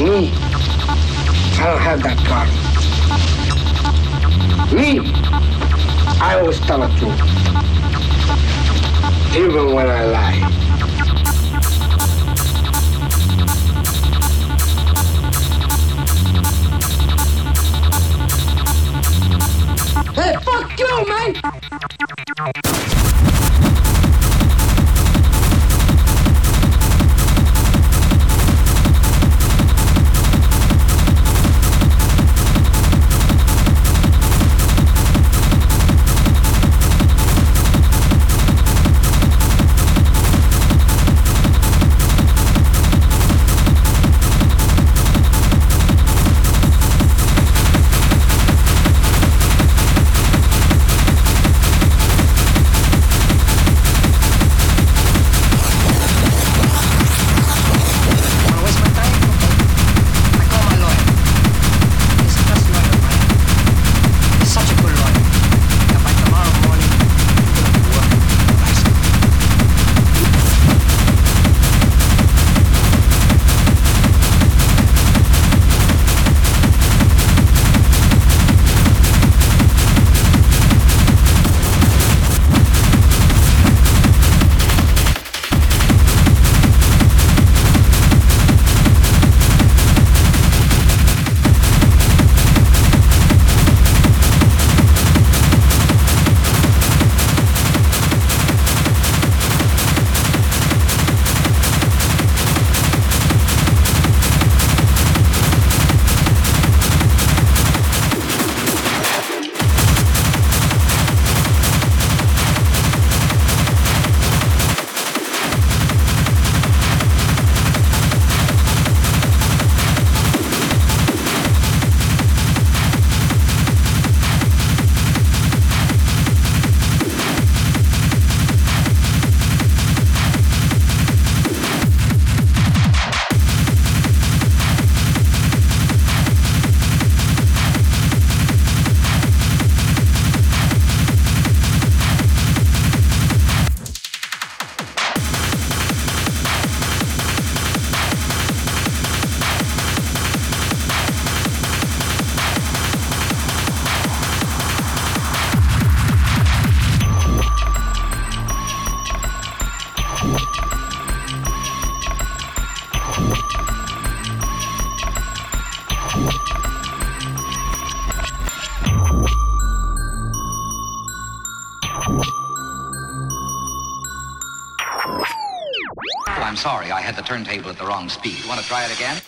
Me, I don't have that card. Me, I always tell the truth. Even when I lie. Hey, fuck you, man! Speed. Want to try it again?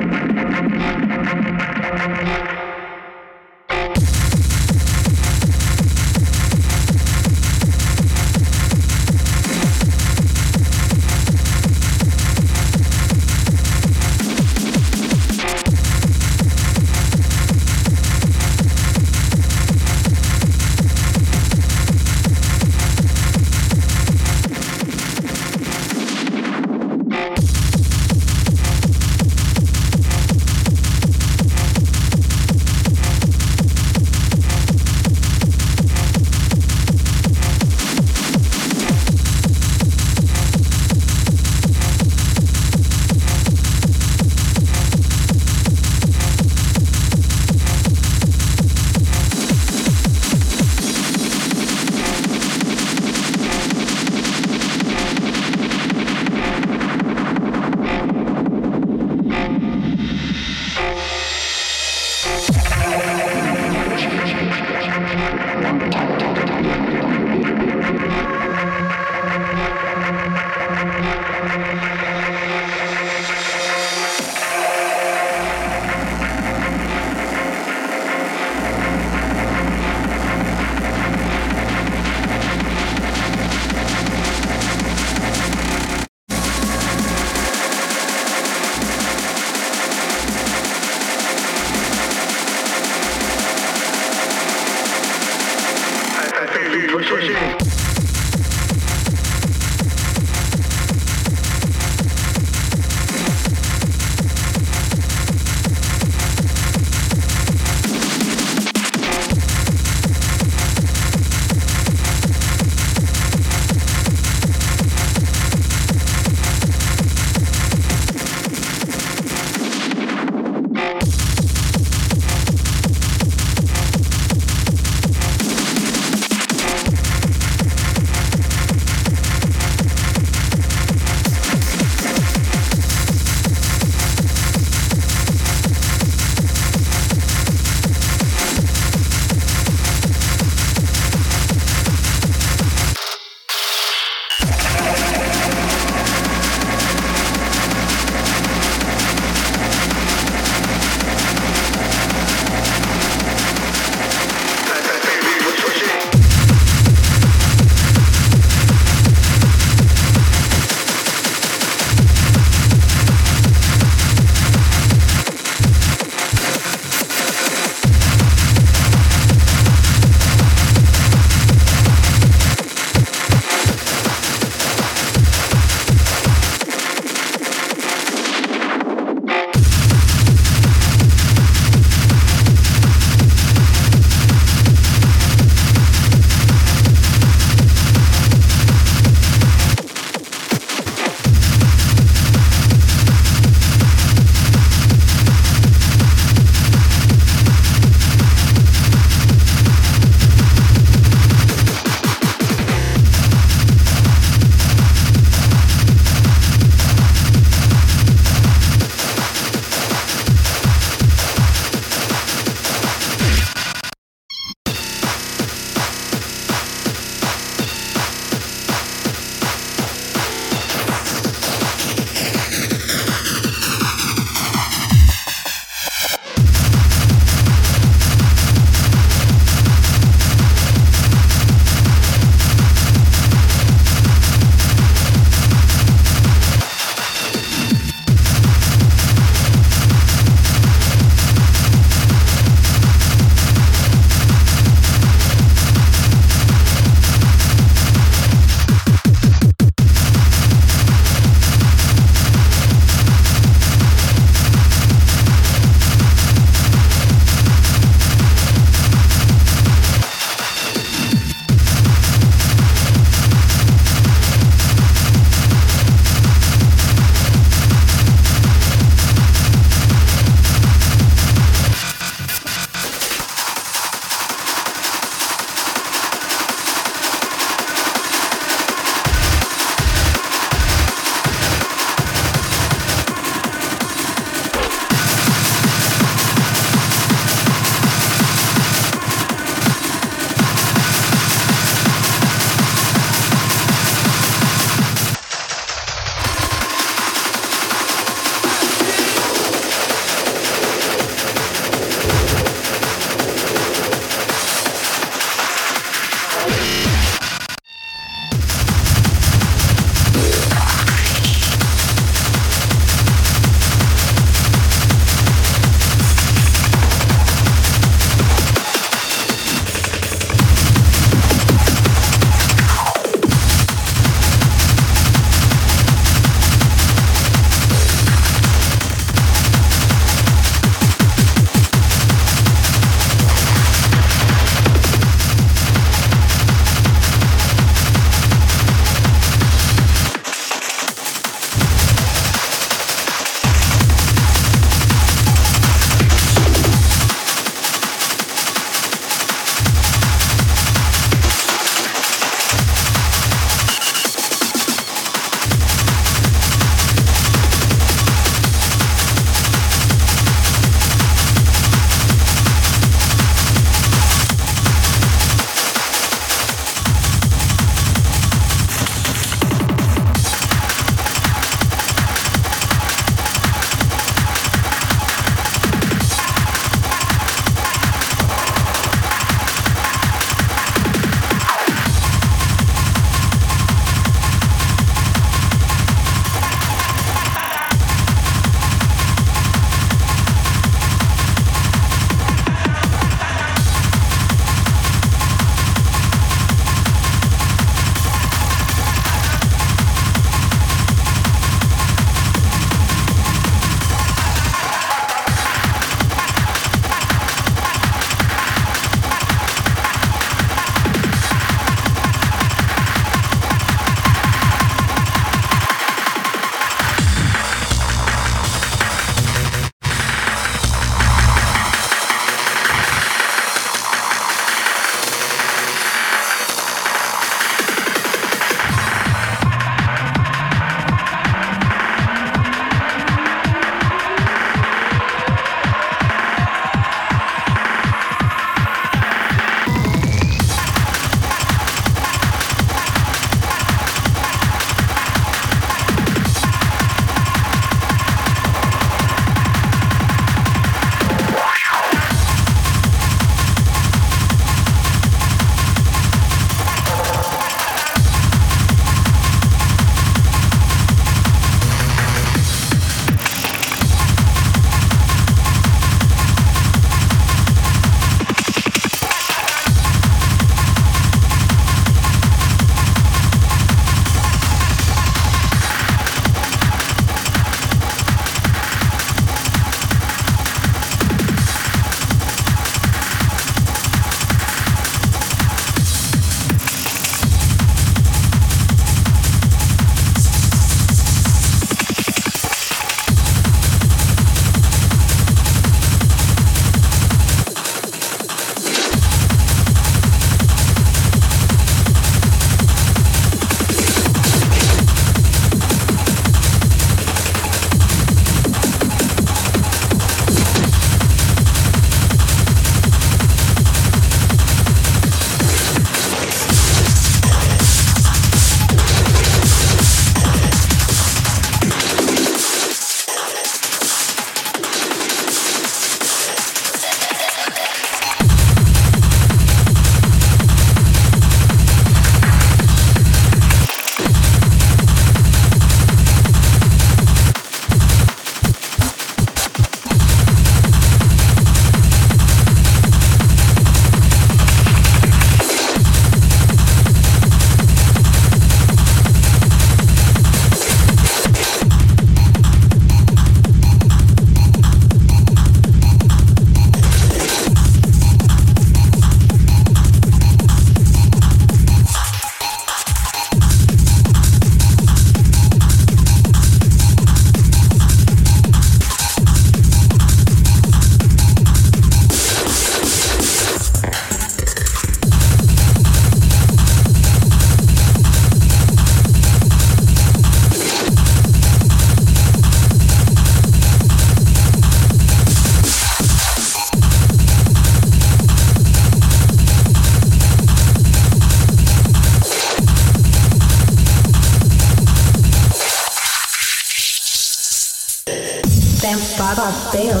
papel,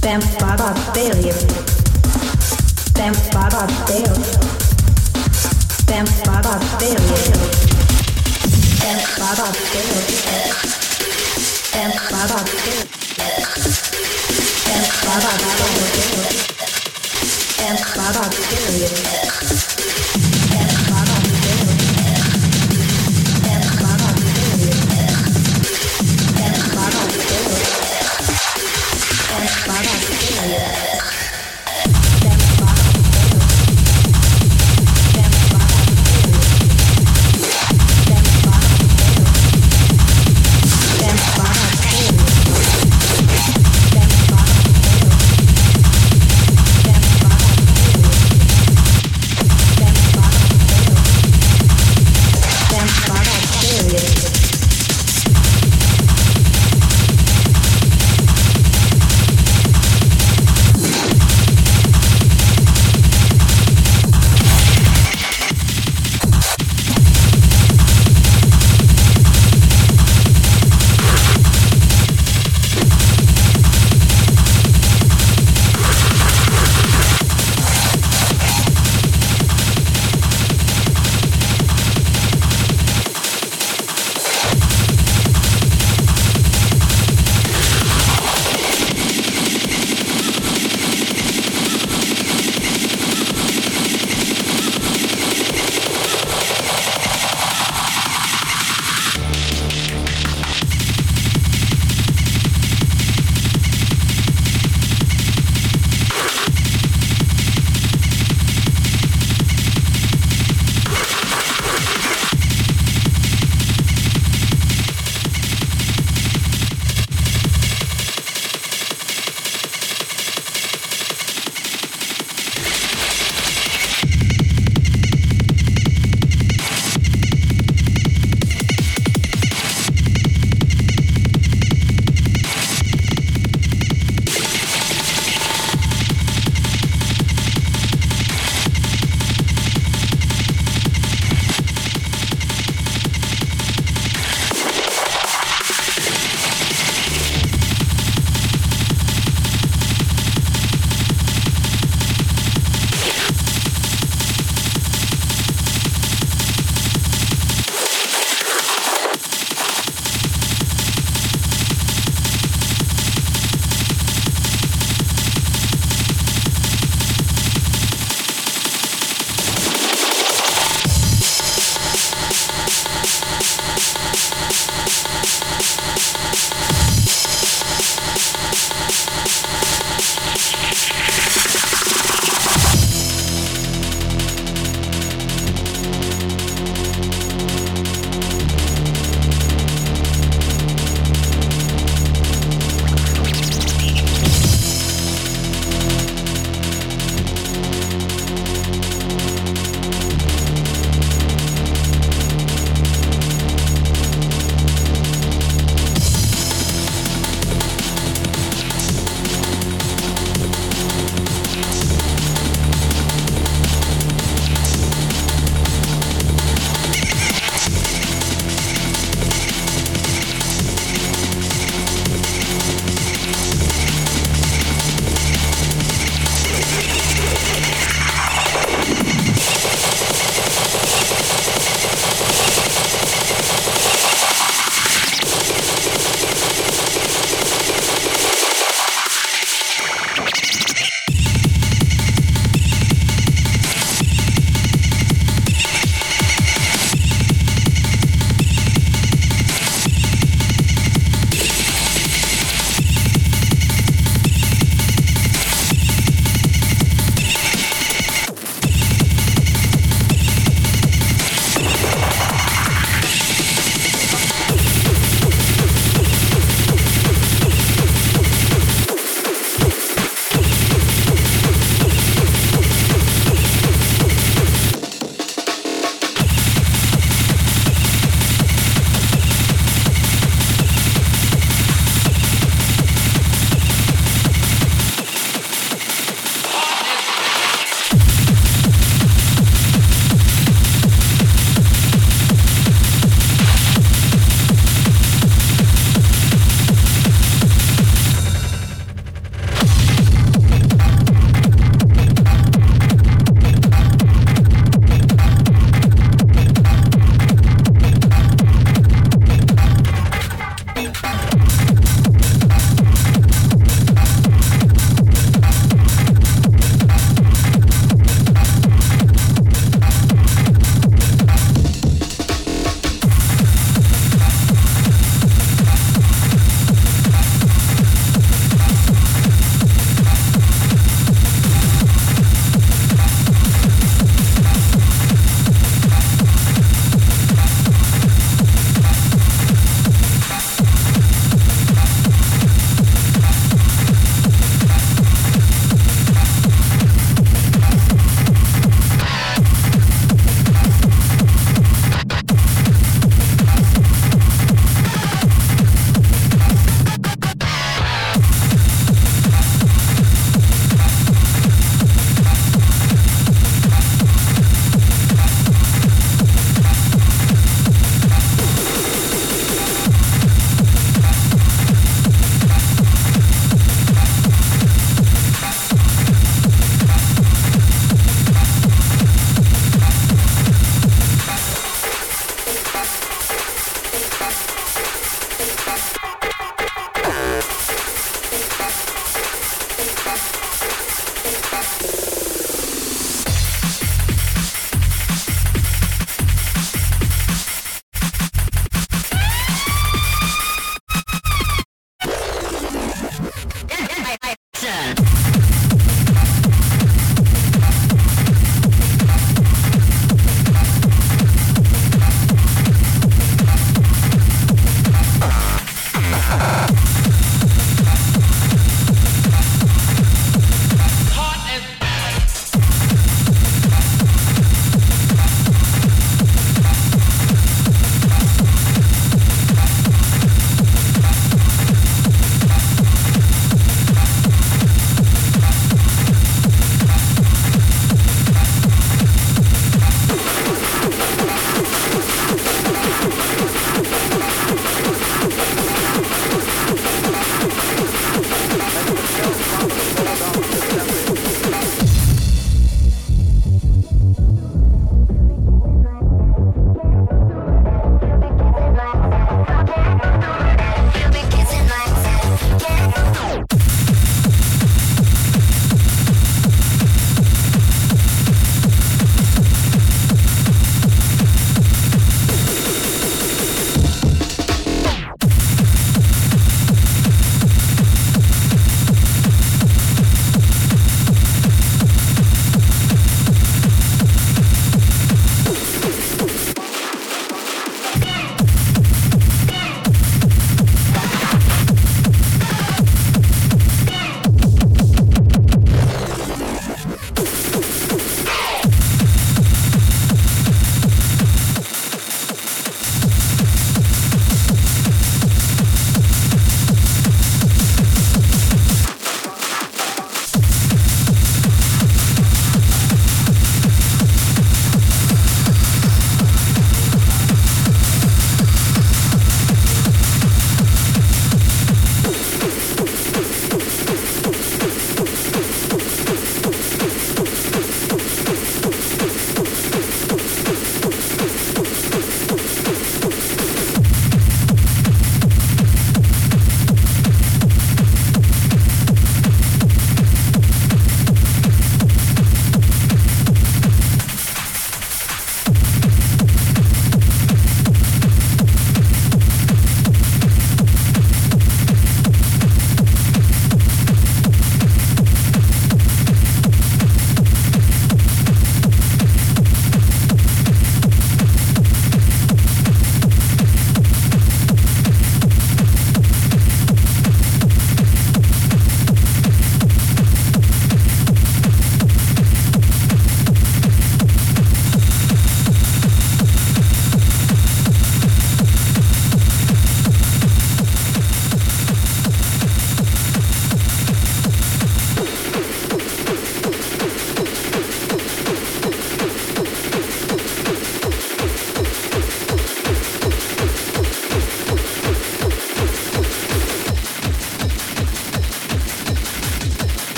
tempo para papel, tempo para papel, tempo para papel, tempo para papel, tempo para papel, tempo para papel, tempo para papel.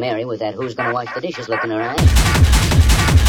Mary with that who's gonna wash the dishes look in her.